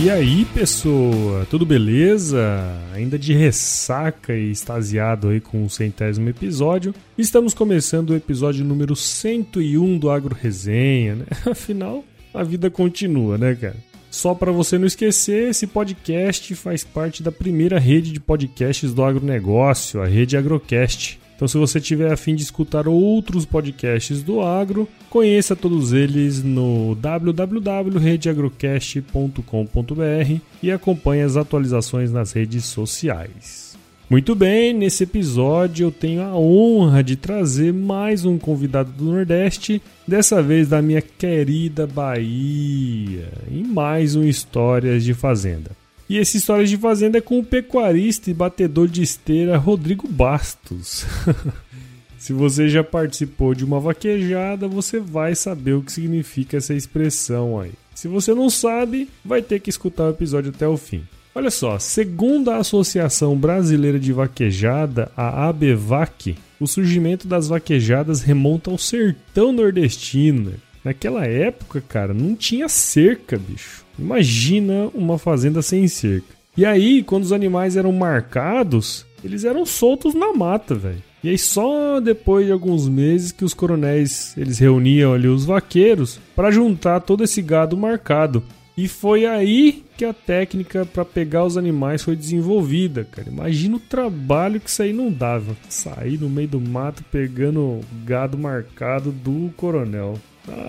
E aí, pessoa, tudo beleza? Ainda de ressaca e extasiado aí com o centésimo episódio, estamos começando o episódio número 101 do Agro Resenha, né? Afinal, a vida continua, né, cara? Só para você não esquecer, esse podcast faz parte da primeira rede de podcasts do agronegócio, a rede Agrocast. Então, se você tiver a fim de escutar outros podcasts do agro, conheça todos eles no www.redeagrocast.com.br e acompanhe as atualizações nas redes sociais. Muito bem, nesse episódio eu tenho a honra de trazer mais um convidado do Nordeste, dessa vez da minha querida Bahia, em mais um Histórias de Fazenda. E esse Histórias de Fazenda é com o pecuarista e batedor de esteira Rodrigo Bastos. Se você já participou de uma vaquejada, você vai saber o que significa essa expressão aí. Se você não sabe, vai ter que escutar o episódio até o fim. Olha só, segundo a Associação Brasileira de Vaquejada, a ABVAC, o surgimento das vaquejadas remonta ao sertão nordestino. Naquela época, cara, não tinha cerca, bicho. Imagina uma fazenda sem cerca. E aí, quando os animais eram marcados, eles eram soltos na mata, velho. E aí só depois de alguns meses que os coronéis eles reuniam ali os vaqueiros para juntar todo esse gado marcado. E foi aí que a técnica para pegar os animais foi desenvolvida, cara. Imagina o trabalho que isso aí não dava. Sair no meio do mato pegando gado marcado do coronel.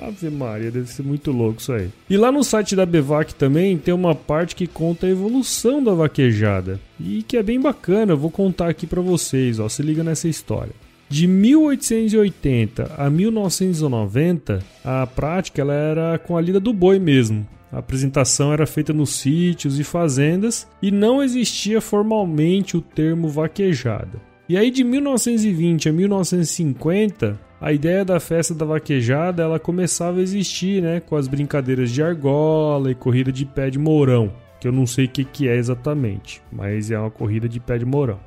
Ave Maria, deve ser muito louco isso aí. E lá no site da Bevac também tem uma parte que conta a evolução da vaquejada. E que é bem bacana, eu vou contar aqui para vocês, ó, se liga nessa história. De 1880 a 1990, a prática ela era com a lida do boi mesmo. A apresentação era feita nos sítios e fazendas e não existia formalmente o termo vaquejada. E aí de 1920 a 1950, a ideia da festa da vaquejada ela começava a existir, né, com as brincadeiras de argola e corrida de pé de mourão, que eu não sei o que, que é exatamente, mas é uma corrida de pé de mourão.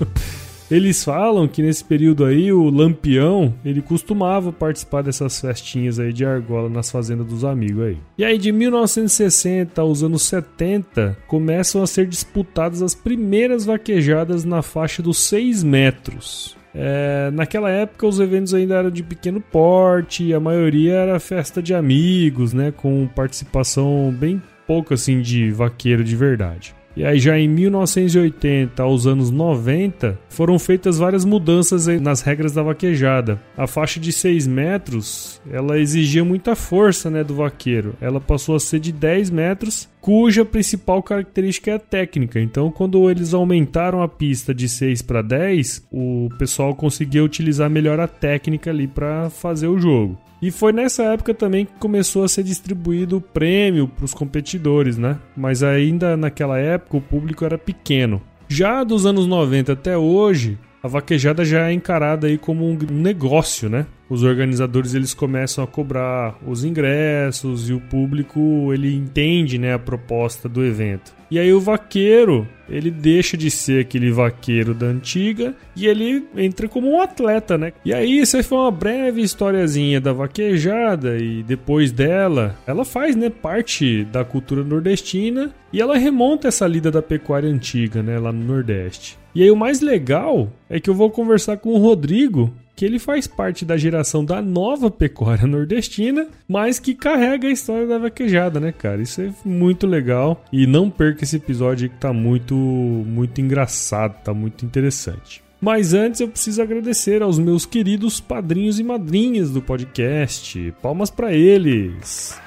Eles falam que nesse período aí o Lampião, ele costumava participar dessas festinhas aí de argola nas fazendas dos amigos aí. E aí de 1960 aos anos 70 começam a ser disputadas as primeiras vaquejadas na faixa dos 6 metros. É, naquela época os eventos ainda eram de pequeno porte, a maioria era festa de amigos, né, com participação bem pouca assim de vaqueiro de verdade. E aí já em 1980 aos anos 90 foram feitas várias mudanças nas regras da vaquejada. A faixa de 6 metros, ela exigia muita força, né, do vaqueiro. Ela passou a ser de 10 metros, cuja principal característica é a técnica. Então, quando eles aumentaram a pista de 6 para 10, o pessoal conseguia utilizar melhor a técnica ali para fazer o jogo. E foi nessa época também que começou a ser distribuído o prêmio para os competidores, né? Mas ainda naquela época o público era pequeno. Já dos anos 90 até hoje, a vaquejada já é encarada aí como um negócio, né? Os organizadores eles começam a cobrar os ingressos e o público ele entende, né, a proposta do evento. E aí o vaqueiro, ele deixa de ser aquele vaqueiro da antiga e ele entra como um atleta, né? E aí isso foi uma breve historiazinha da vaquejada e depois dela, ela faz, né, parte da cultura nordestina e ela remonta essa lida da pecuária antiga, né, lá no Nordeste. E aí o mais legal é que eu vou conversar com o Rodrigo que ele faz parte da geração da nova pecuária nordestina, mas que carrega a história da vaquejada, né, cara? Isso é muito legal e não perca esse episódio que tá muito muito engraçado, tá muito interessante. Mas antes eu preciso agradecer aos meus queridos padrinhos e madrinhas do podcast. Palmas para eles.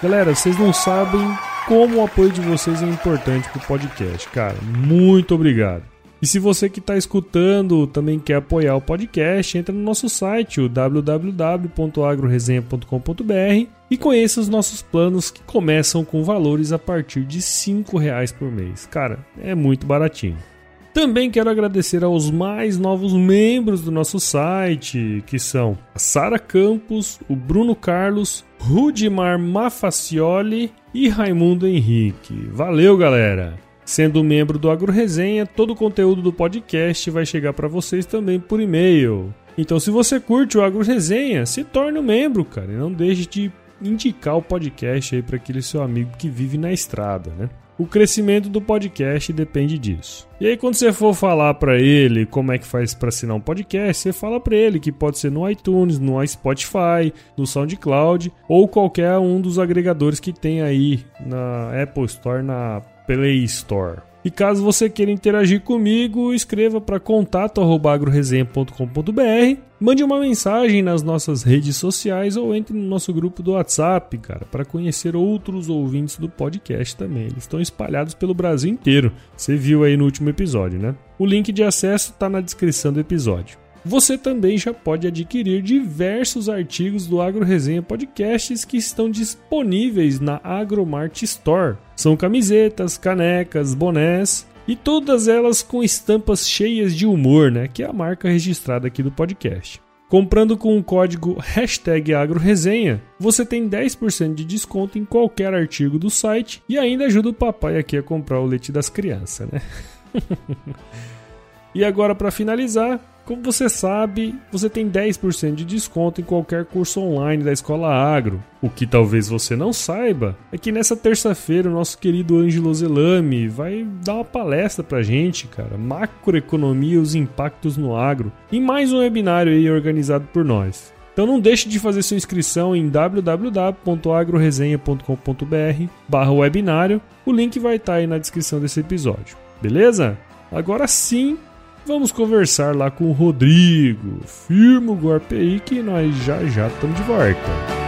Galera, vocês não sabem como o apoio de vocês é importante pro podcast, cara. Muito obrigado. E se você que está escutando também quer apoiar o podcast, entra no nosso site, o www.agroresenha.com.br e conheça os nossos planos que começam com valores a partir de R$ reais por mês. Cara, é muito baratinho. Também quero agradecer aos mais novos membros do nosso site, que são a Sara Campos, o Bruno Carlos, Rudimar Mafacioli e Raimundo Henrique. Valeu, galera! Sendo membro do Agro Resenha, todo o conteúdo do podcast vai chegar para vocês também por e-mail. Então, se você curte o Agro Resenha, se torne um membro, cara, e não deixe de indicar o podcast aí para aquele seu amigo que vive na estrada, né? O crescimento do podcast depende disso. E aí quando você for falar para ele como é que faz para assinar um podcast, você fala para ele que pode ser no iTunes, no Spotify, no SoundCloud ou qualquer um dos agregadores que tem aí na Apple Store, na Play Store. E caso você queira interagir comigo, escreva para contato@agroresenha.com.br, mande uma mensagem nas nossas redes sociais ou entre no nosso grupo do WhatsApp, cara, para conhecer outros ouvintes do podcast também. Eles estão espalhados pelo Brasil inteiro. Você viu aí no último episódio, né? O link de acesso está na descrição do episódio. Você também já pode adquirir diversos artigos do Agro Resenha Podcasts que estão disponíveis na Agromart Store. São camisetas, canecas, bonés e todas elas com estampas cheias de humor, né? Que é a marca registrada aqui do podcast. Comprando com o código hashtag AgroResenha, você tem 10% de desconto em qualquer artigo do site e ainda ajuda o papai aqui a comprar o leite das crianças, né? e agora, para finalizar, como você sabe, você tem 10% de desconto em qualquer curso online da Escola Agro. O que talvez você não saiba é que nessa terça-feira o nosso querido Ângelo Zelame vai dar uma palestra pra gente, cara, macroeconomia e os impactos no agro, em mais um webinário aí organizado por nós. Então não deixe de fazer sua inscrição em www.agroresenha.com.br barra webinário. O link vai estar aí na descrição desse episódio. Beleza? Agora sim, Vamos conversar lá com o Rodrigo. Firma o golpe aí que nós já já estamos de volta.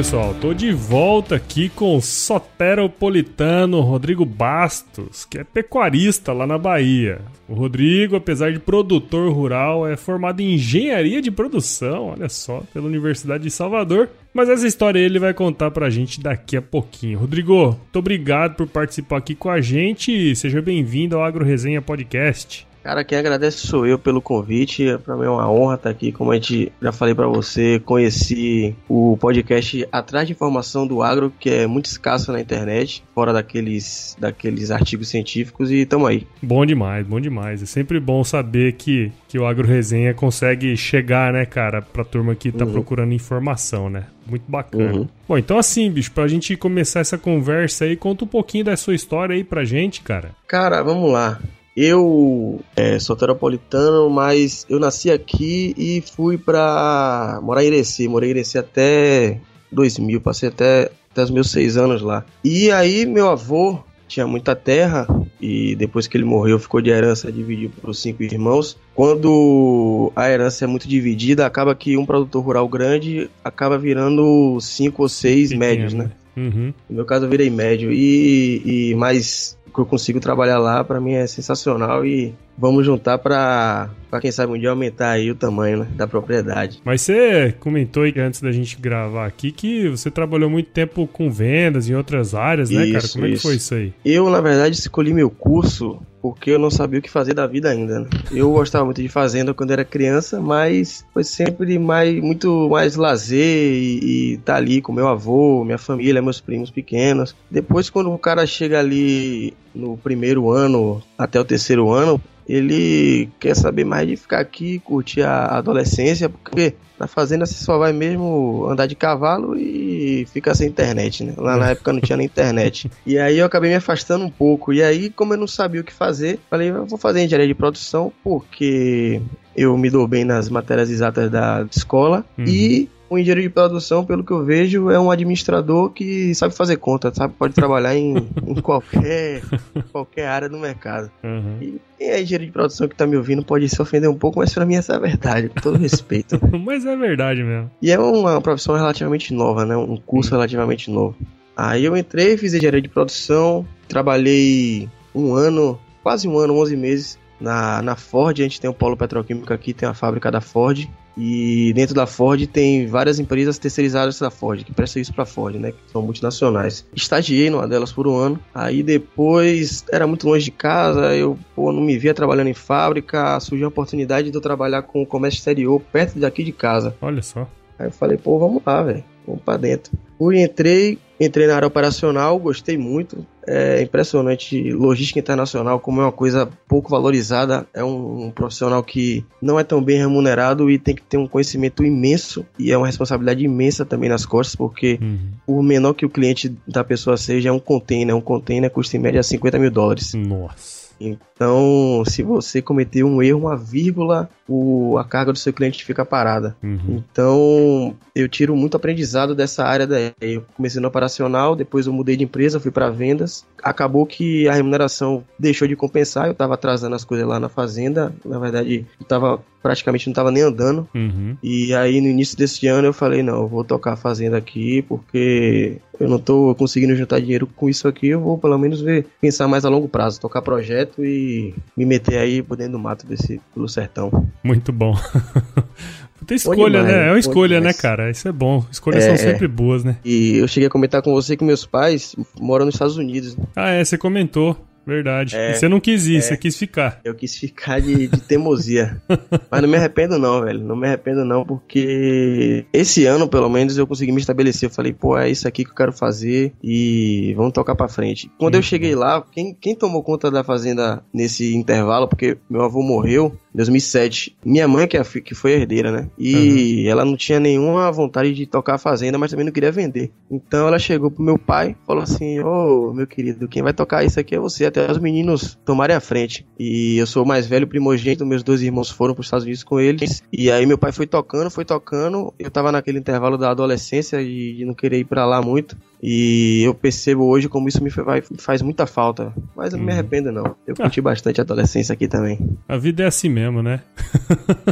Pessoal, tô de volta aqui com o soteropolitano Rodrigo Bastos, que é pecuarista lá na Bahia. O Rodrigo, apesar de produtor rural, é formado em engenharia de produção, olha só, pela Universidade de Salvador. Mas essa história ele vai contar pra gente daqui a pouquinho. Rodrigo, muito obrigado por participar aqui com a gente e seja bem-vindo ao Agro Resenha Podcast. Cara, quem agradece sou eu pelo convite. Para mim é uma honra estar aqui. Como a gente já falei para você, conheci o podcast Atrás de Informação do Agro, que é muito escasso na internet, fora daqueles, daqueles artigos científicos, e tamo aí. Bom demais, bom demais. É sempre bom saber que, que o Agro Resenha consegue chegar, né, cara, pra turma que tá uhum. procurando informação, né? Muito bacana. Uhum. Bom, então assim, bicho, pra gente começar essa conversa aí, conta um pouquinho da sua história aí pra gente, cara. Cara, vamos lá. Eu é, sou terapolitano, mas eu nasci aqui e fui pra morar em Irecê. Morei em Irecê até 2000, passei até, até os meus seis anos lá. E aí meu avô tinha muita terra e depois que ele morreu ficou de herança dividido por cinco irmãos. Quando a herança é muito dividida, acaba que um produtor rural grande acaba virando cinco ou seis Pequeno. médios, né? Uhum. No meu caso eu virei médio e, e mais que eu consigo trabalhar lá, para mim é sensacional e vamos juntar para quem sabe um dia aumentar aí o tamanho né, da propriedade. Mas você comentou aí antes da gente gravar aqui que você trabalhou muito tempo com vendas em outras áreas, né, isso, cara? Como é que foi isso aí? Eu, na verdade, escolhi meu curso porque eu não sabia o que fazer da vida ainda. Né? Eu gostava muito de fazenda quando era criança, mas foi sempre mais, muito mais lazer e, estar tá ali com meu avô, minha família, meus primos pequenos. Depois, quando o cara chega ali no primeiro ano até o terceiro ano, ele quer saber mais de ficar aqui, curtir a adolescência, porque na fazenda você só vai mesmo andar de cavalo e fica sem internet, né? Lá na época não tinha nem internet. E aí eu acabei me afastando um pouco. E aí, como eu não sabia o que fazer, falei, eu vou fazer engenharia de produção, porque eu me dou bem nas matérias exatas da escola uhum. e o engenheiro de produção, pelo que eu vejo, é um administrador que sabe fazer conta, sabe? Pode trabalhar em, em qualquer, qualquer área do mercado. Uhum. E quem é engenheiro de produção que tá me ouvindo pode se ofender um pouco, mas pra mim essa é a verdade, com todo respeito. mas é verdade mesmo. E é uma profissão relativamente nova, né? Um curso relativamente novo. Aí eu entrei, fiz engenharia de produção, trabalhei um ano, quase um ano, 11 meses na, na Ford. A gente tem um polo petroquímico aqui, tem a fábrica da Ford. E dentro da Ford tem várias empresas terceirizadas da Ford, que prestam isso para a Ford, né? Que são multinacionais. Estagiei numa delas por um ano. Aí depois era muito longe de casa, eu pô, não me via trabalhando em fábrica. Surgiu a oportunidade de eu trabalhar com o comércio exterior perto daqui de casa. Olha só. Aí eu falei, pô, vamos lá, velho. Vamos pra dentro. Fui, entrei, entrei na área operacional, gostei muito. É impressionante logística internacional, como é uma coisa pouco valorizada. É um, um, profissional que não é tão bem remunerado e tem que ter um conhecimento imenso e é uma responsabilidade imensa também nas costas, porque uhum. por menor que o cliente da pessoa seja, é um container. Um container custa em média 50 mil dólares. Nossa. Então, se você cometer um erro, uma vírgula, o, a carga do seu cliente fica parada. Uhum. Então, eu tiro muito aprendizado dessa área daí. Eu comecei no operacional, depois eu mudei de empresa, fui para vendas. Acabou que a remuneração deixou de compensar, eu estava atrasando as coisas lá na fazenda. Na verdade, eu tava praticamente não estava nem andando. Uhum. E aí no início desse ano eu falei, não, eu vou tocar a fazenda aqui porque eu não estou conseguindo juntar dinheiro com isso aqui, eu vou pelo menos ver, pensar mais a longo prazo, tocar projeto e me meter aí por dentro do mato desse pelo sertão. Muito bom. Tem escolha, demais, né? É uma escolha, né, cara? Isso é bom. Escolhas é, são sempre boas, né? E eu cheguei a comentar com você que meus pais moram nos Estados Unidos. Ah, é, você comentou. Verdade. É, você não quis ir, é, você quis ficar. Eu quis ficar de, de teimosia. Mas não me arrependo não, velho. Não me arrependo não, porque esse ano, pelo menos, eu consegui me estabelecer. Eu falei, pô, é isso aqui que eu quero fazer e vamos tocar pra frente. Quando eu cheguei lá, quem, quem tomou conta da fazenda nesse intervalo, porque meu avô morreu em 2007. Minha mãe, que, é, que foi herdeira, né? E uhum. ela não tinha nenhuma vontade de tocar a fazenda, mas também não queria vender. Então ela chegou pro meu pai, falou assim, ô, oh, meu querido, quem vai tocar isso aqui é você até os meninos tomarem a frente. E eu sou o mais velho primogênito, meus dois irmãos foram para os Estados Unidos com eles. E aí meu pai foi tocando, foi tocando. Eu tava naquele intervalo da adolescência e de não querer ir para lá muito. E eu percebo hoje como isso me faz, muita falta. Mas eu não me uhum. arrependo, não. Eu ah. curti bastante a adolescência aqui também. A vida é assim mesmo, né?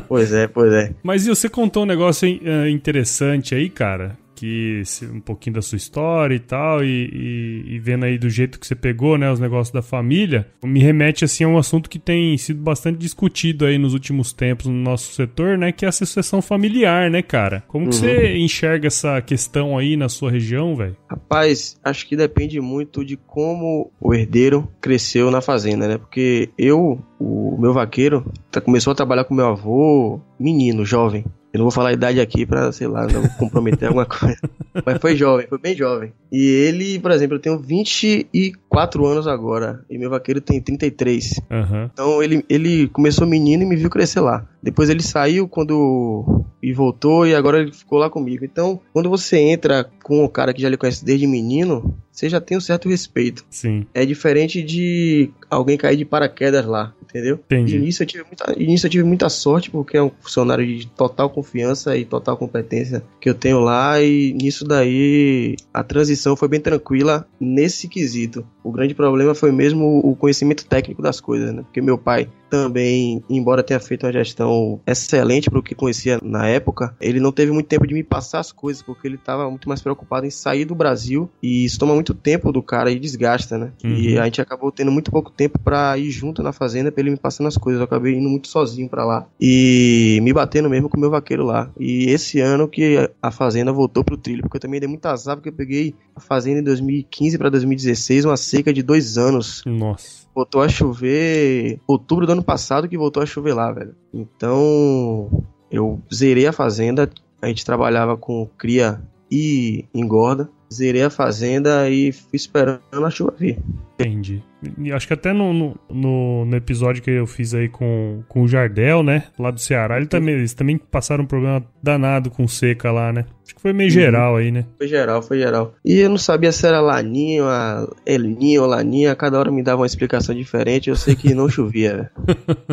pois é, pois é. Mas e você contou um negócio eh, interessante aí, cara que um pouquinho da sua história e tal, e, e, e, vendo aí do jeito que você pegou, né, os negócios da família, me remete assim a um assunto que tem sido bastante discutido aí nos últimos tempos no nosso setor, né, que é a sucessão familiar, né, cara? Como uhum. que você enxerga essa questão aí na sua região, velho? Rapaz, acho que depende muito de como o herdeiro cresceu na fazenda, né? Porque eu, o meu vaqueiro, tá, começou a trabalhar com meu avô, menino, jovem. Eu não vou falar a idade aqui pra, sei lá, não comprometer alguma coisa. Mas foi jovem, foi bem jovem. E ele, por exemplo, eu tenho 24 anos agora. E meu vaqueiro tem 33. Uhum. Então ele, ele começou menino e me viu crescer lá. Depois ele saiu quando. E voltou e agora ele ficou lá comigo. Então, quando você entra com o cara que já lhe conhece desde menino, você já tem um certo respeito. Sim. É diferente de alguém cair de paraquedas lá entendeu? Entendi. E nisso eu tive muita, nisso eu tive muita sorte, porque é um funcionário de total confiança e total competência que eu tenho lá, e nisso daí a transição foi bem tranquila nesse quesito. O grande problema foi mesmo o conhecimento técnico das coisas, né? Porque meu pai também, embora tenha feito uma gestão excelente para o que conhecia na época, ele não teve muito tempo de me passar as coisas, porque ele estava muito mais preocupado em sair do Brasil e isso toma muito tempo do cara e desgasta, né? Uhum. E a gente acabou tendo muito pouco tempo para ir junto na fazenda para ele me passando as coisas. Eu acabei indo muito sozinho para lá e me batendo mesmo com o meu vaqueiro lá. E esse ano que a fazenda voltou pro trilho, porque eu também dei muita azar, porque eu peguei a fazenda em 2015 para 2016, uma seca de dois anos. Nossa voltou a chover outubro do ano passado que voltou a chover lá, velho. Então, eu zerei a fazenda, a gente trabalhava com cria e engorda. Zerei a fazenda e fui esperando a chuva vir. Entendi. E acho que até no, no, no, episódio que eu fiz aí com, com o Jardel, né? Lá do Ceará, ele também, eles também passaram um problema danado com seca lá, né? Acho que foi meio uhum. geral aí, né? Foi geral, foi geral. E eu não sabia se era Laninho, Elninho ou Laninha, cada hora me dava uma explicação diferente, eu sei que não chovia,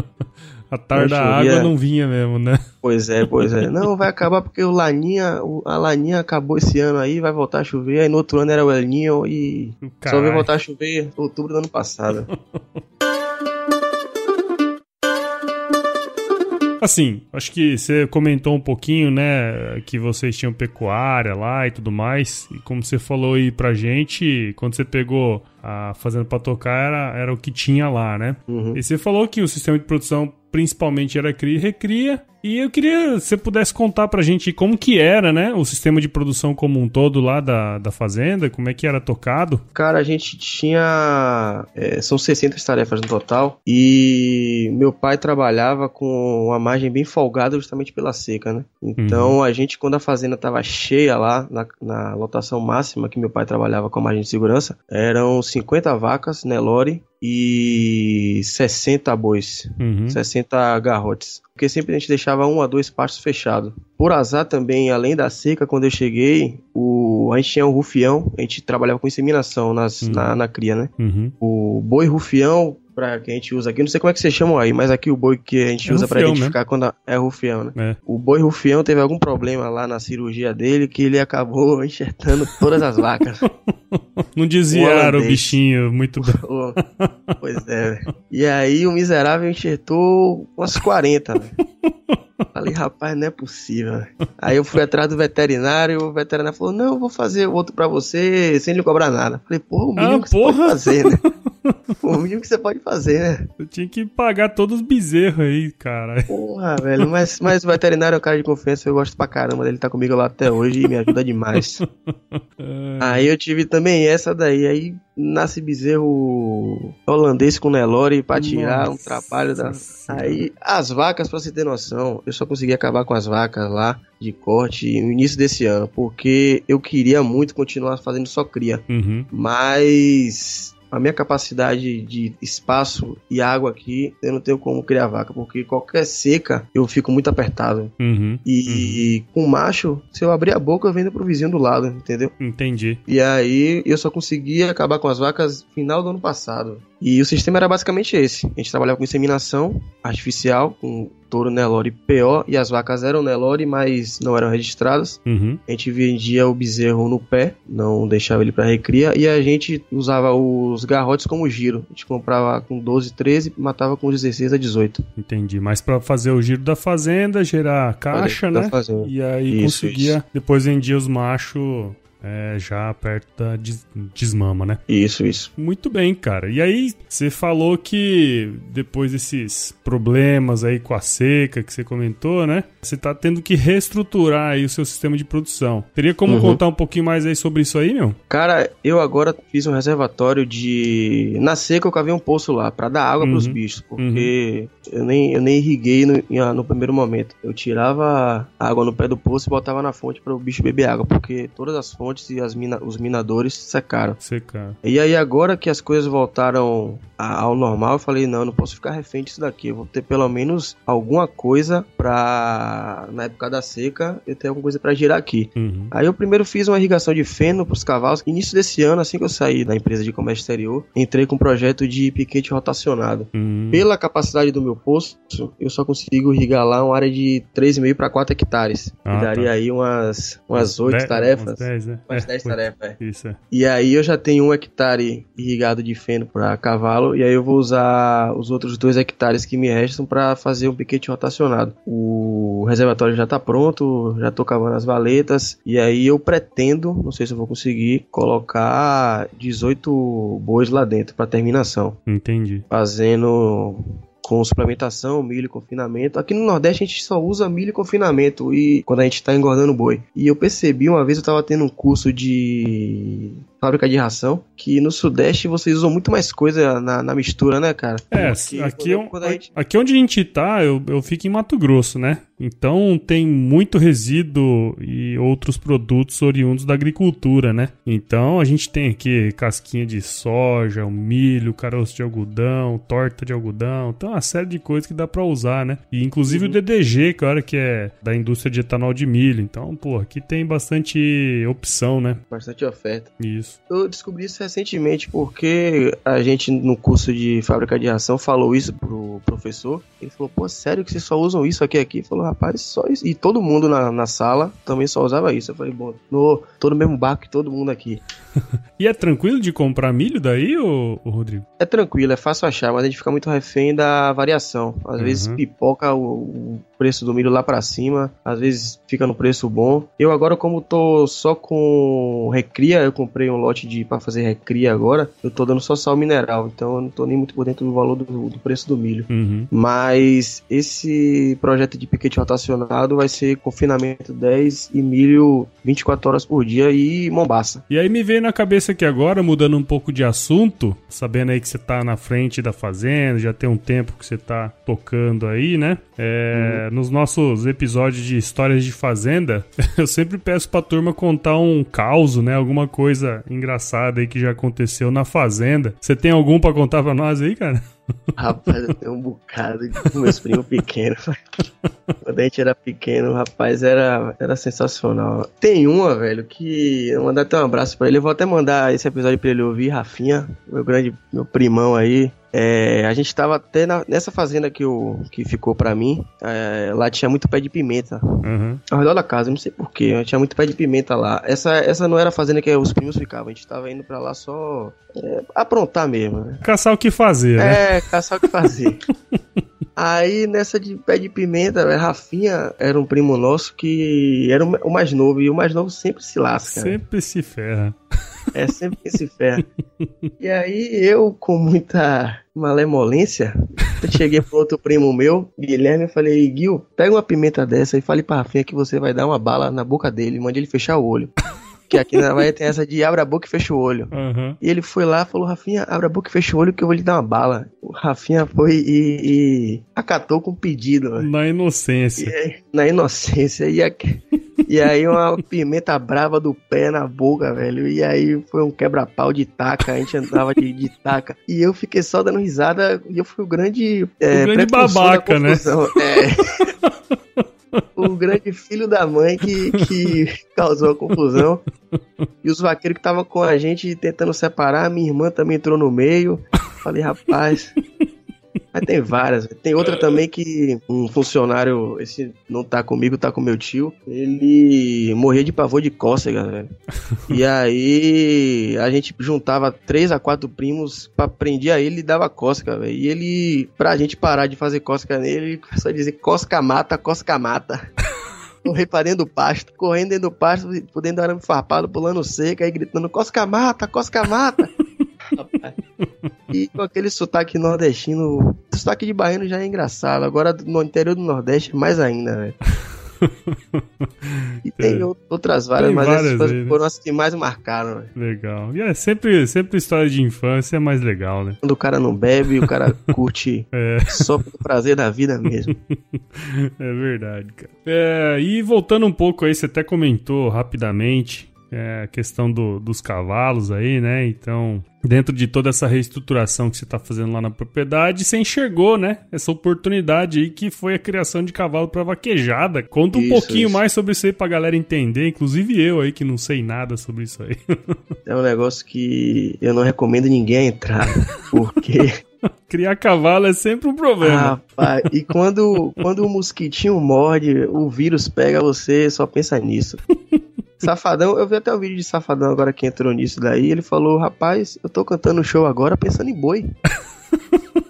A tarde da água não vinha mesmo, né? Pois é, pois é. Não, vai acabar porque o Laninha, a Laninha acabou esse ano aí, vai voltar a chover. Aí no outro ano era o El Ninho e Carai. só vai voltar a chover em outubro do ano passado. Assim, acho que você comentou um pouquinho, né, que vocês tinham pecuária lá e tudo mais. E como você falou aí pra gente, quando você pegou a fazenda pra tocar, era, era o que tinha lá, né? Uhum. E você falou que o sistema de produção principalmente era cria e recria. E eu queria, se você pudesse contar pra gente como que era, né, o sistema de produção como um todo lá da, da fazenda, como é que era tocado? Cara, a gente tinha, é, são 60 tarefas no total, e meu pai trabalhava com uma margem bem folgada justamente pela seca, né? Então uhum. a gente, quando a fazenda tava cheia lá, na, na lotação máxima que meu pai trabalhava com a margem de segurança, eram 50 vacas, Nelore, e 60 bois, uhum. 60 garrotes. Porque sempre a gente deixava um a dois pastos fechados. Por azar também, além da seca, quando eu cheguei, o, a gente tinha um rufião, a gente trabalhava com inseminação nas, uhum. na, na cria, né? Uhum. O boi rufião pra, que a gente usa aqui. Não sei como é que vocês chamam aí, mas aqui o boi que a gente é usa para identificar né? quando é rufião, né? É. O boi rufião teve algum problema lá na cirurgia dele que ele acabou enxertando todas as vacas. Não desviaram o, o bichinho, muito bom. pois é. E aí o miserável enxertou umas 40, velho. Falei, rapaz, não é possível. Aí eu fui atrás do veterinário, o veterinário falou: Não, eu vou fazer outro pra você sem lhe cobrar nada. Falei, porra, o mínimo ah, que porra? você pode fazer, né? O mínimo que você pode fazer, né? Eu tinha que pagar todos os bezerros aí, cara. Porra, velho, mas, mas o veterinário é o cara de confiança, eu gosto pra caramba dele, tá comigo lá até hoje e me ajuda demais. É. Aí eu tive também essa daí, aí nasce bezerro holandês com Nelore pra tirar um trabalho da. Aí as vacas, pra você ter noção, eu só consegui acabar com as vacas lá de corte no início desse ano, porque eu queria muito continuar fazendo só cria. Uhum. Mas a minha capacidade de espaço e água aqui, eu não tenho como criar vaca, porque qualquer seca eu fico muito apertado. Uhum, e uhum. com macho, se eu abrir a boca, eu vendo pro vizinho do lado, entendeu? Entendi. E aí eu só consegui acabar com as vacas final do ano passado. E o sistema era basicamente esse. A gente trabalhava com inseminação artificial, com touro Nelore PO, e as vacas eram Nelore, mas não eram registradas. Uhum. A gente vendia o bezerro no pé, não deixava ele para recria, e a gente usava os garrotes como giro. A gente comprava com 12, 13, matava com 16 a 18. Entendi. Mas para fazer o giro da fazenda, gerar caixa, né? E aí isso, conseguia, isso. depois vendia os machos é, já perto da desmama, né? Isso, isso. Muito bem, cara. E aí, você falou que depois desses problemas aí com a seca que você comentou, né? Você tá tendo que reestruturar aí o seu sistema de produção. Teria como uhum. contar um pouquinho mais aí sobre isso aí, meu? Cara, eu agora fiz um reservatório de. Na seca eu cavei um poço lá para dar água uhum. pros bichos, porque uhum. eu, nem, eu nem irriguei no, no primeiro momento. Eu tirava água no pé do poço e botava na fonte para o bicho beber água, porque todas as fontes fontes e as mina, os minadores secaram. Secaram. E aí agora que as coisas voltaram ao normal, eu falei, não, eu não posso ficar refém disso daqui. Eu vou ter pelo menos alguma coisa pra, na época da seca, eu ter alguma coisa para girar aqui. Uhum. Aí eu primeiro fiz uma irrigação de feno pros cavalos. Início desse ano, assim que eu saí da empresa de comércio exterior, entrei com um projeto de piquete rotacionado. Uhum. Pela capacidade do meu poço, eu só consigo irrigar lá uma área de 3,5 para 4 hectares. Ah, daria tá. aí umas, umas 8 tarefas. 10, né? Umas 10 tarefas, é. Isso é. E aí eu já tenho um hectare irrigado de feno para cavalo, e aí eu vou usar os outros dois hectares que me restam para fazer um piquete rotacionado. O reservatório já tá pronto, já tô cavando as valetas, e aí eu pretendo, não sei se eu vou conseguir, colocar 18 bois lá dentro para terminação. Entendi. Fazendo com suplementação, milho e confinamento. Aqui no Nordeste a gente só usa milho e confinamento e quando a gente tá engordando boi. E eu percebi uma vez eu tava tendo um curso de fábrica de ração, que no Sudeste vocês usam muito mais coisa na, na mistura, né, cara? É, Porque aqui, quando- on- quando a gente- aqui onde a gente tá, eu, eu fico em Mato Grosso, né? Então tem muito resíduo e outros produtos oriundos da agricultura, né? Então a gente tem aqui casquinha de soja, milho, caroço de algodão, torta de algodão, então uma série de coisas que dá pra usar, né? E inclusive o DDG, cara, que é da indústria de etanol de milho. Então, pô, aqui tem bastante opção, né? Bastante oferta. Isso. Eu descobri isso recentemente porque a gente no curso de fábrica de ração falou isso pro professor. Ele falou, pô, sério que vocês só usam isso aqui aqui? Ele falou, rapaz, só isso. E todo mundo na, na sala também só usava isso. Eu falei, bom, no, tô no mesmo barco que todo mundo aqui. E é tranquilo de comprar milho daí, ô, ô Rodrigo? É tranquilo, é fácil achar, mas a gente fica muito refém da variação. Às vezes Uhum. pipoca o, o preço do milho lá pra cima, às vezes fica no preço bom. Eu agora, como tô só com recria, eu comprei um lote de para fazer recria agora, eu tô dando só sal mineral, então eu não tô nem muito por dentro do valor do, do preço do milho. Uhum. Mas esse projeto de piquete rotacionado vai ser confinamento 10 e milho 24 horas por dia e mombaça. E aí me veio na cabeça aqui agora, mudando um pouco de assunto, sabendo aí que você tá na frente da fazenda, já tem um tempo que você tá tocando aí, né? É, Nos nossos episódios de histórias de fazenda, eu sempre peço pra turma contar um caos, né? Alguma coisa engraçada aí que já aconteceu na fazenda. Você tem algum pra contar pra nós aí, cara? Rapaz, eu tenho um bocado de meus primos pequenos. Quando a gente era pequeno, rapaz, era, era sensacional. Tem uma, velho, que eu mandar até um abraço pra ele. Eu vou até mandar esse episódio pra ele ouvir, Rafinha, meu grande, meu primão aí. É, a gente tava até na- nessa fazenda que, eu, que ficou pra mim. é, lá tinha muito pé de pimenta. Uhum. Ao redor da casa, não sei porquê, tinha muito pé de pimenta lá. Essa, essa não era a fazenda que os primos ficavam, a gente tava indo pra lá só é, aprontar mesmo, né? Caçar o que fazer, né? É, caçar o que fazer. Aí nessa de pé de pimenta, velho, Rafinha era um primo nosso que era o mais novo, e o mais novo sempre se lasca. né? Sempre se ferra. É sempre que se ferra. E aí eu, com muita malemolência, cheguei pro outro primo meu, Guilherme, e falei, Gil, pega uma pimenta dessa e fale pra Rafinha que você vai dar uma bala na boca dele, mande ele fechar o olho. Que aqui na Bahia tem essa de abre a boca e fecha o olho. Uhum. E ele foi lá e falou, Rafinha, abre a boca e fecha o olho que eu vou lhe dar uma bala. O Rafinha foi e, e acatou com o pedido. Na E inocência. aí, na inocência. E, aqui- e aí uma pimenta brava do pé na boca, velho. E aí foi um quebra-pau de taca, a gente andava de, de taca. E eu fiquei só dando risada e eu fui o grande... É, O grande babaca, né? É. o grande filho da mãe que, que causou a confusão. E os vaqueiros que estavam com a gente tentando separar, minha irmã também entrou no meio. Falei, rapaz. Mas tem várias. Tem outra também que um funcionário, esse não tá comigo, tá com meu tio. Ele morria de pavor de cócega, velho. E aí a gente juntava três a quatro primos pra prendia ele e dava cócega, velho. E ele, pra gente parar de fazer cócega nele, ele começou a dizer cosca mata, cosca mata. Correr pra dentro do pasto, correndo dentro do pasto, por dentro do arame farpado, pulando seca, aí gritando cosca mata, cosca mata. E com aquele sotaque nordestino, o sotaque de baiano já é engraçado. Agora no interior do Nordeste, mais ainda, velho. E tem É. ou- outras várias, Tem mas várias essas aí, né? foram as que mais marcaram, velho. Legal. E é sempre, sempre história de infância é mais legal, né? Quando o cara não bebe, o cara curte É. só pelo prazer da vida mesmo. É verdade, cara. É, e voltando um pouco aí, você até comentou rapidamente é, a questão do- dos cavalos aí, né? Então, dentro de toda essa reestruturação que você tá fazendo lá na propriedade, você enxergou, né? Essa oportunidade aí que foi a criação de cavalo para vaquejada. Conta um Isso, pouquinho isso. mais sobre isso aí pra galera entender, inclusive eu aí que não sei nada sobre isso aí. É um negócio que eu não recomendo ninguém entrar, porque Criar cavalo é sempre um problema. Rapaz, e quando, quando o mosquitinho morde, o vírus pega você, só pensa nisso. Safadão, eu vi até o vídeo de Safadão agora que entrou nisso daí. Ele falou: Rapaz, eu tô cantando show agora pensando em boi.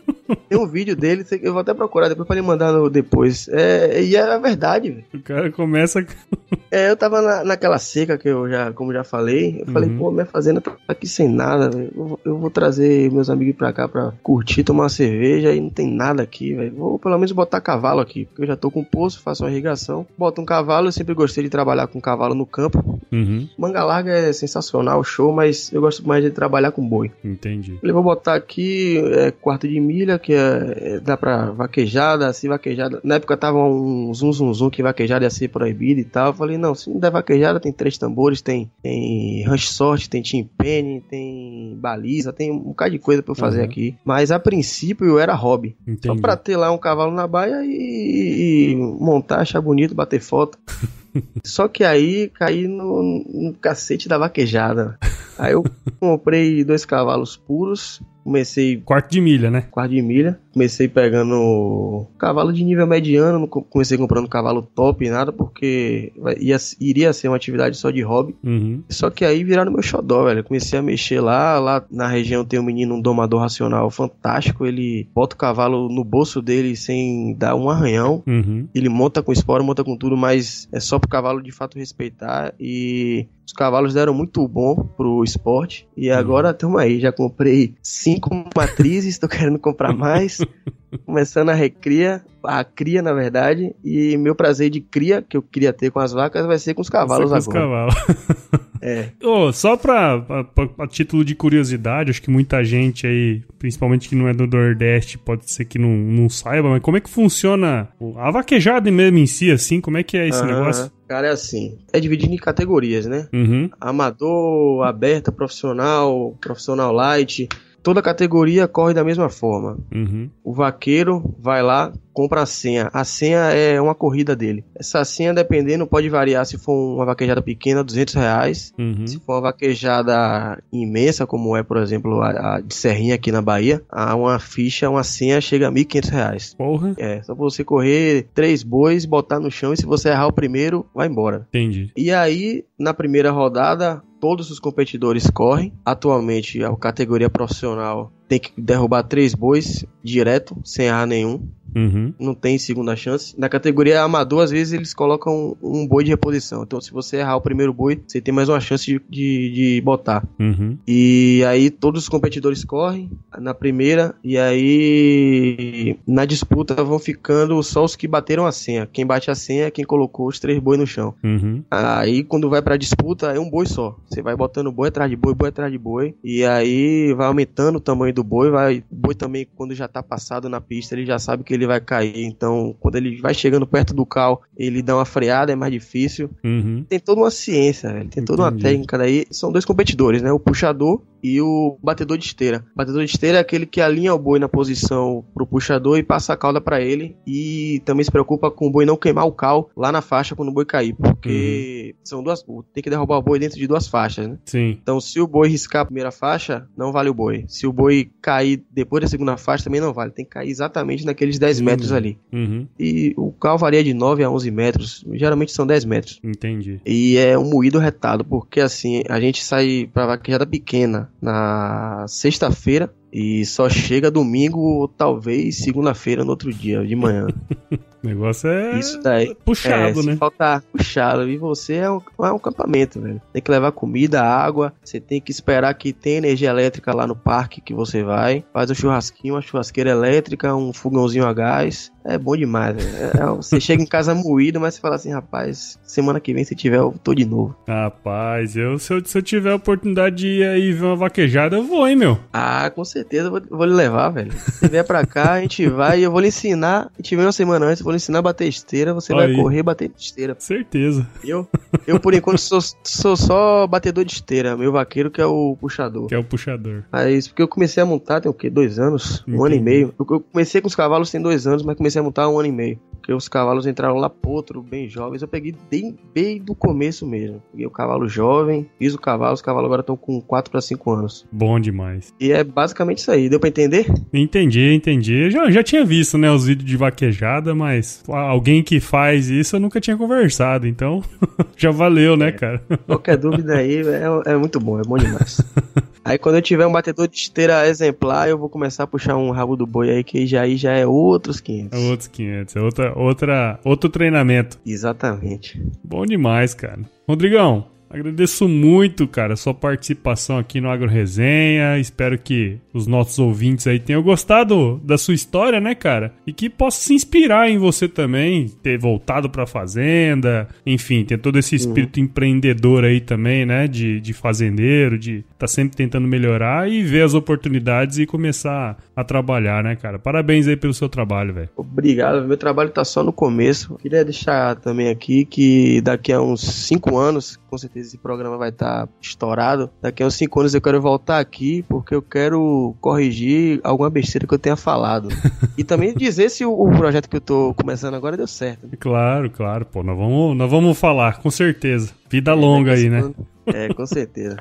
Tem um vídeo dele, eu vou até procurar depois pra ele mandar no, depois. É, e é a verdade, velho. O cara começa. é, eu tava na, naquela seca que eu já, como já falei. Eu uhum. falei, pô, minha fazenda tá aqui sem nada, velho. Eu, eu, vou trazer meus amigos pra cá pra curtir, tomar uma cerveja e não tem nada aqui, velho. Vou pelo menos botar cavalo aqui, porque eu já tô com poço, faço uma irrigação. Boto um cavalo, eu sempre gostei de trabalhar com cavalo no campo. Uhum. Manga larga é sensacional, show, mas eu gosto mais de trabalhar com boi. Entendi. Falei, vou botar aqui é, quarto de milha, que é, é dá pra vaquejada, assim, vaquejada. Na época tava um zum zum zum que vaquejada ia ser proibida e tal. Eu falei, não, se não der vaquejada, tem três tambores, tem, tem ranch sorte, tem timpane, tem baliza, tem um bocado de coisa pra eu fazer uhum. aqui. Mas a princípio era hobby. Entendi. Só pra ter lá um cavalo na baia e, e montar, achar bonito, bater foto. Só que aí caí no, no cacete da vaquejada. Aí eu comprei dois cavalos puros, comecei. Quarto de milha, né? Quarto de milha. Comecei pegando cavalo de nível mediano, não comecei comprando cavalo top nada, porque ia, iria ser uma atividade só de hobby. Uhum. Só que aí viraram meu xodó, velho. comecei a mexer lá, lá na região tem um menino, um domador racional fantástico. Ele bota o cavalo no bolso dele sem dar um arranhão. Uhum. Ele monta com espora, monta com tudo, mas é só pro cavalo de fato respeitar. E os cavalos deram muito bom pro esporte. E uhum. agora estamos aí. Já comprei cinco matrizes, estou querendo comprar mais. Começando a recria, a cria, na verdade. E meu prazer de cria, que eu queria ter com as vacas, vai ser com os cavalos com agora. Os cavalos. É. Oh, só pra, pra, a título de curiosidade, acho que muita gente aí, principalmente que não é do Nordeste, pode ser que não, não saiba, mas como é que funciona a vaquejada mesmo em si, assim? Como é que é esse negócio? Cara, é assim, é dividido em categorias, né? Uhum. Amador, aberta, profissional, profissional light toda categoria corre da mesma forma. Uhum. O vaqueiro vai lá, compra a senha. A senha é uma corrida dele. Essa senha, dependendo, pode variar se for uma vaquejada pequena, 200 reais. Uhum. Se for uma vaquejada imensa, como é, por exemplo, a, a de Serrinha aqui na Bahia, a uma ficha, uma senha chega a 1.500 reais. Porra. É, só pra você correr três bois, botar no chão e se você errar o primeiro, vai embora. Entendi. E aí, na primeira rodada, todos os competidores correm. Atualmente, a categoria profissional tem que derrubar três bois direto, sem errar nenhum. Uhum. Não tem segunda chance. Na categoria amador, às vezes eles colocam um, boi de reposição. Então, se você errar o primeiro boi, você tem mais uma chance de, de, de botar. Uhum. E aí todos os competidores correm na primeira. E aí na disputa vão ficando só os que bateram a senha. Quem bate a senha é quem colocou os três bois no chão. Uhum. Aí quando vai pra disputa é um boi só. Você vai botando boi atrás de boi, boi atrás de boi. E aí vai aumentando o tamanho do boi. Vai, o boi também, quando já tá passado na pista, ele já sabe que ele ele vai cair. Então, quando ele vai chegando perto do cal, ele dá uma freada, é mais difícil. Uhum. Tem toda uma ciência, velho. Tem toda Entendi. uma técnica daí. São dois competidores, né? O puxador e o batedor de esteira. O batedor de esteira é aquele que alinha o boi na posição pro puxador e passa a cauda para ele. E também se preocupa com o boi não queimar o cal lá na faixa quando o boi cair. Porque uhum. são duas. Tem que derrubar o boi dentro de duas faixas, né? Sim. Então, se o boi riscar a primeira faixa, não vale o boi. Se o boi cair depois da segunda faixa, também não vale. Tem que cair exatamente naqueles 10 metros uhum. ali. Uhum. E o cal varia de 9 a 11 metros. Geralmente são 10 metros. Entendi. E é um moído retado, porque assim, a gente sai pra vaquejada pequena na sexta-feira e só chega domingo ou talvez segunda-feira no outro dia, de manhã. o negócio é Isso daí, puxado, é, né? Falta puxado. E você é um, é um acampamento, velho. Tem que levar comida, água. Você tem que esperar que tenha energia elétrica lá no parque que você vai. Faz um churrasquinho, uma churrasqueira elétrica, um fogãozinho a gás. É bom demais, velho. É, é você chega em casa moído, mas você fala assim, rapaz, semana que vem, se tiver, eu tô de novo. Rapaz, eu se, eu se eu tiver a oportunidade de ir aí ver uma vaquejada, eu vou, hein, meu? Ah, com certeza eu vou, vou lhe levar, velho. Se vier pra cá, a gente vai e eu vou lhe ensinar. A gente vem uma semana antes, eu vou lhe ensinar a bater esteira. Você aí. vai correr bater esteira. Certeza. Eu, eu por enquanto, sou, sou só batedor de esteira. Meu vaqueiro que é o puxador. Que é o puxador. Mas porque eu comecei a montar tem o quê? Dois anos? Um Entendi. ano e meio. Eu, eu comecei com os cavalos tem dois anos, mas comecei comecei a montar um ano e meio. Porque os cavalos entraram lá potro, bem jovens. Eu peguei bem, bem do começo mesmo. Peguei o cavalo jovem, fiz o cavalo, os cavalos agora estão com 4 para 5 anos. Bom demais. E é basicamente isso aí. Deu pra entender? Entendi, entendi. Eu já, já tinha visto, né, os vídeos de vaquejada, mas alguém que faz isso eu nunca tinha conversado, então já valeu, né, cara? Qualquer dúvida aí é, é muito bom, é bom demais. Aí quando eu tiver um batedor de esteira exemplar, eu vou começar a puxar um rabo do boi aí, que já, aí já é outros 500. É outros 500, é outra, outra, outro treinamento. Exatamente. Bom demais, cara. Rodrigão, Agradeço muito, cara, sua participação aqui no Agro Resenha. Espero que os nossos ouvintes aí tenham gostado da sua história, né, cara? E que possa se inspirar em você também, ter voltado pra fazenda, enfim, ter todo esse espírito uhum. empreendedor aí também, né, de, de fazendeiro, de tá sempre tentando melhorar e ver as oportunidades e começar a trabalhar, né, cara? Parabéns aí pelo seu trabalho, velho. Obrigado, meu trabalho tá só no começo. Queria deixar também aqui que daqui a uns 5 anos, com certeza esse programa vai estar tá estourado. Daqui a uns 5 anos eu quero voltar aqui porque eu quero corrigir alguma besteira que eu tenha falado. e também dizer se o, o, projeto que eu tô começando agora deu certo. Né? Claro, claro, pô. Nós vamos, nós vamos falar, com certeza. Vida é, longa aí, né? É, com certeza.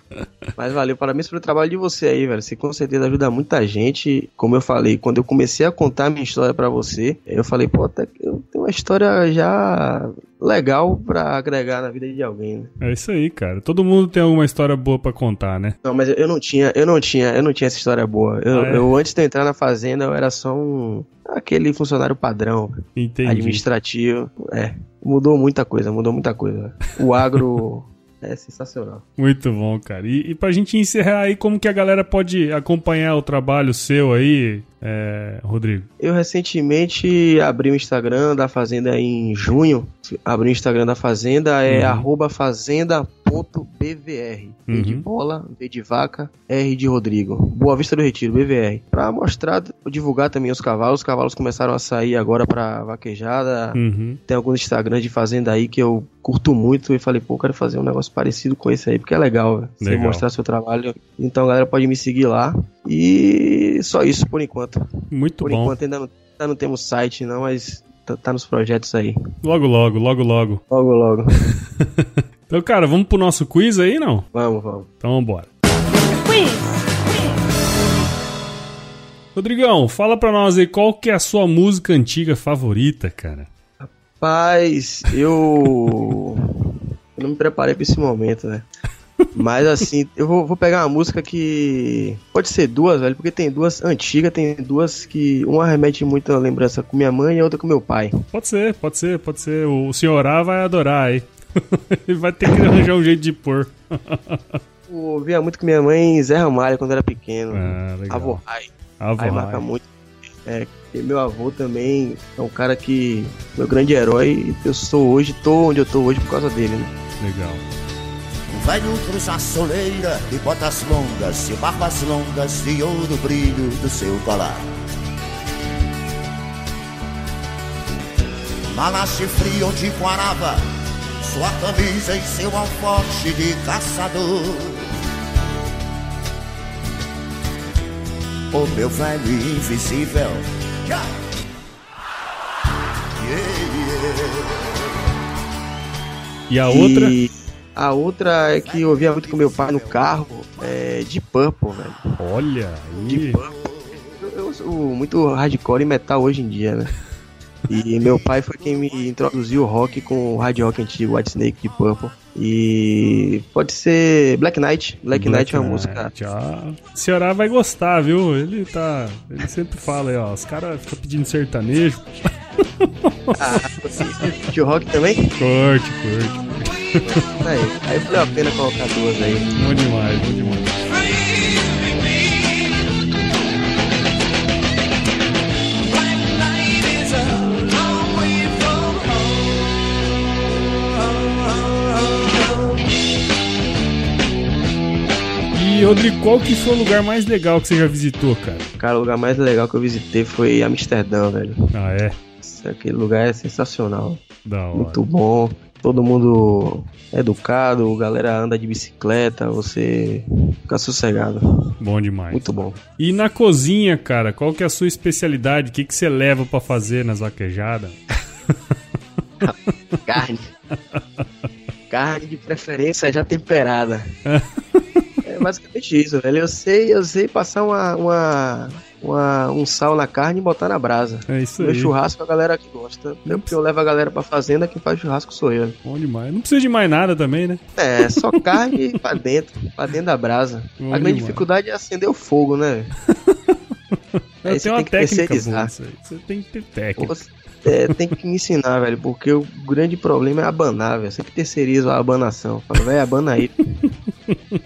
Mas valeu, parabéns pelo trabalho de você aí, velho. Você com certeza ajuda muita gente. Como eu falei, quando eu comecei a contar minha história para você, eu falei, pô, até que eu tenho uma história já legal para agregar na vida de alguém, né? É isso aí, cara. Todo mundo tem alguma história boa para contar, né? Não, mas eu não tinha, eu não tinha, eu não tinha essa história boa. Eu, ah, é? eu antes de entrar na fazenda, eu era só um aquele funcionário padrão, Entendi. administrativo, é. Mudou muita coisa, mudou muita coisa. O agro é sensacional. Muito bom, cara. E, e pra gente encerrar aí, como que a galera pode acompanhar o trabalho seu aí, é, Rodrigo? Eu recentemente abri o Instagram da Fazenda em junho. Abri o Instagram da Fazenda, é uhum. arroba fazenda BVR. Uhum. de bola, V de vaca, R de Rodrigo. Boa Vista do Retiro, BVR. Pra mostrar, divulgar também os cavalos. Os cavalos começaram a sair agora pra vaquejada. Uhum. Tem alguns Instagrams de fazenda aí que eu curto muito e falei, pô, quero fazer um negócio parecido com esse aí, porque é legal, legal. você mostrar seu trabalho. Então a galera pode me seguir lá. E só isso por enquanto. Muito por bom. Por enquanto ainda não, ainda não temos site, não, mas tá, tá nos projetos aí. Logo, logo, logo, logo. Logo, logo. Então, cara, vamos pro nosso quiz aí, não? Vamos, vamos. Então, vambora. Quiz! Rodrigão, fala pra nós aí qual que é a sua música antiga favorita, cara. Rapaz, eu. eu não me preparei pra esse momento, né? Mas assim, eu vou, vou, pegar uma música que. Pode ser duas, velho, porque tem duas antigas, tem duas que. Uma remete muita lembrança com minha mãe e a outra com meu pai. Pode ser, pode ser, pode ser. O senhor A vai adorar aí. Ele vai ter que arranjar um jeito de pôr. Eu ouvia muito com minha mãe Zé Ramalho quando era pequeno. Ah, legal. Avô Rai. Avô Rai. marca muito. É, meu avô também é um cara que. Meu grande herói. Eu sou hoje, tô onde eu tô hoje por causa dele, né? Legal. O velho cruza a soleira de botas longas e barbas longas e ouro brilho do seu colar. Malache frio de Guarava sua camisa e seu alforje de caçador. O meu velho invisível. Yeah. Yeah, E a outra? E a outra é que eu ouvia muito com meu pai no carro, é de Purple, velho. Olha aí. De Purple. Eu, eu sou muito hardcore e metal hoje em dia, né? E meu pai foi quem me introduziu o rock com o hard rock antigo, White Snake de Purple. E pode ser Black Knight. Black, Black Knight é uma música. O senhora vai gostar, viu? Ele tá. Ele sempre fala aí, ó. Os caras ficam pedindo sertanejo. Ah, de rock também? Curte, curte. Aí, aí valeu a pena colocar duas aí. Bom demais, bom demais. E, Rodrigo, qual que foi o lugar mais legal que você já visitou, cara? Cara, o lugar mais legal que eu visitei foi Amsterdã, velho. Ah, é? Aquele lugar é sensacional. Da hora. Muito bom. todo mundo educado, a galera anda de bicicleta, você fica sossegado. Bom demais. Muito bom. E na cozinha, cara, qual que é a sua especialidade? O que, que você leva pra fazer nas vaquejadas? Carne. Carne de preferência já temperada. basicamente isso, velho. Eu sei, eu sei passar uma, uma, uma- um sal na carne e botar na brasa. É isso Meu aí. churrasco a galera que gosta. Eu, porque eu levo a galera pra fazenda, quem faz churrasco sou eu. Bom demais. Não precisa de mais nada também, né? É, só carne pra dentro, pra dentro da brasa. Bom a grande dificuldade é acender o fogo, né? Eu tenho uma que técnica boa. Você tem que ter técnica. Você é, tem que me ensinar, velho, porque o grande problema é abanar, velho. Sempre terceirizo a abanação. Fala, velho, abana aí.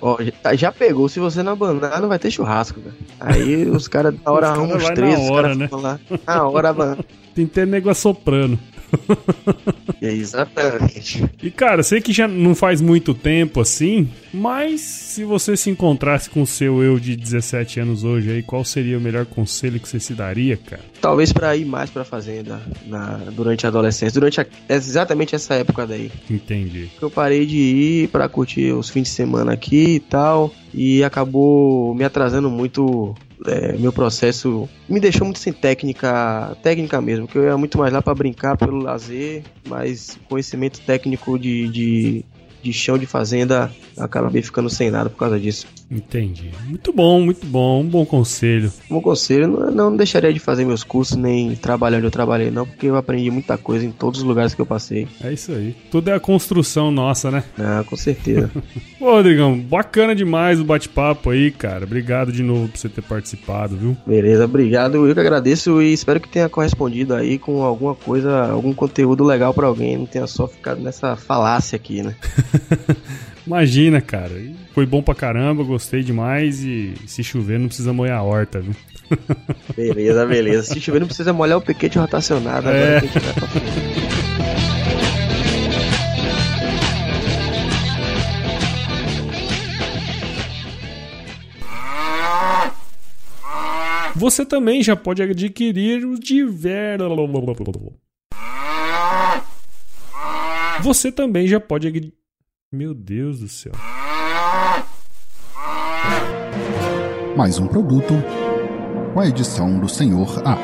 Ó, já, já pegou. Se você não abanar, não vai ter churrasco, velho. Aí os caras na hora uns três, na hora, né? lá. Na hora abanar. Tem que ter nego assoprando. Exatamente. E cara, sei que já não faz muito tempo assim, mas se você se encontrasse com o seu eu de 17 anos hoje aí, qual seria o melhor conselho que você se daria, cara? Talvez pra ir mais pra fazenda na, durante a adolescência, durante a- exatamente essa época daí. Entendi. eu parei de ir pra curtir os fins de semana aqui e tal, e acabou me atrasando muito é, meu processo, me deixou muito sem técnica, técnica mesmo, que eu ia muito mais lá pra brincar pelo lazer, mas conhecimento técnico de, de, de chão de fazenda, acabei ficando sem nada por causa disso. Entendi. Muito bom, muito bom. Um bom conselho. Como conselho, não, não deixaria de fazer meus cursos, nem trabalhar onde eu trabalhei não, porque eu aprendi muita coisa em todos os lugares que eu passei. É isso aí. Tudo é a construção nossa, né? Ah, com certeza. Ô, Rodrigão, bacana demais o bate-papo aí, cara. Obrigado de novo por você ter participado, viu? Beleza, obrigado. Eu que agradeço e espero que tenha correspondido aí com alguma coisa, algum conteúdo legal pra alguém. Não tenha só ficado nessa falácia aqui, né? Imagina, cara. Foi bom pra caramba, gostei demais e se chover não precisa molhar a horta, viu? Beleza, beleza. Se chover, não precisa molhar o piquete rotacionado. Agora É. que a gente vai pra frente. Você também já pode adquirir os diversos. Você também já pode adquirir. Meu Deus do céu. Mais um produto com a edição do Senhor A.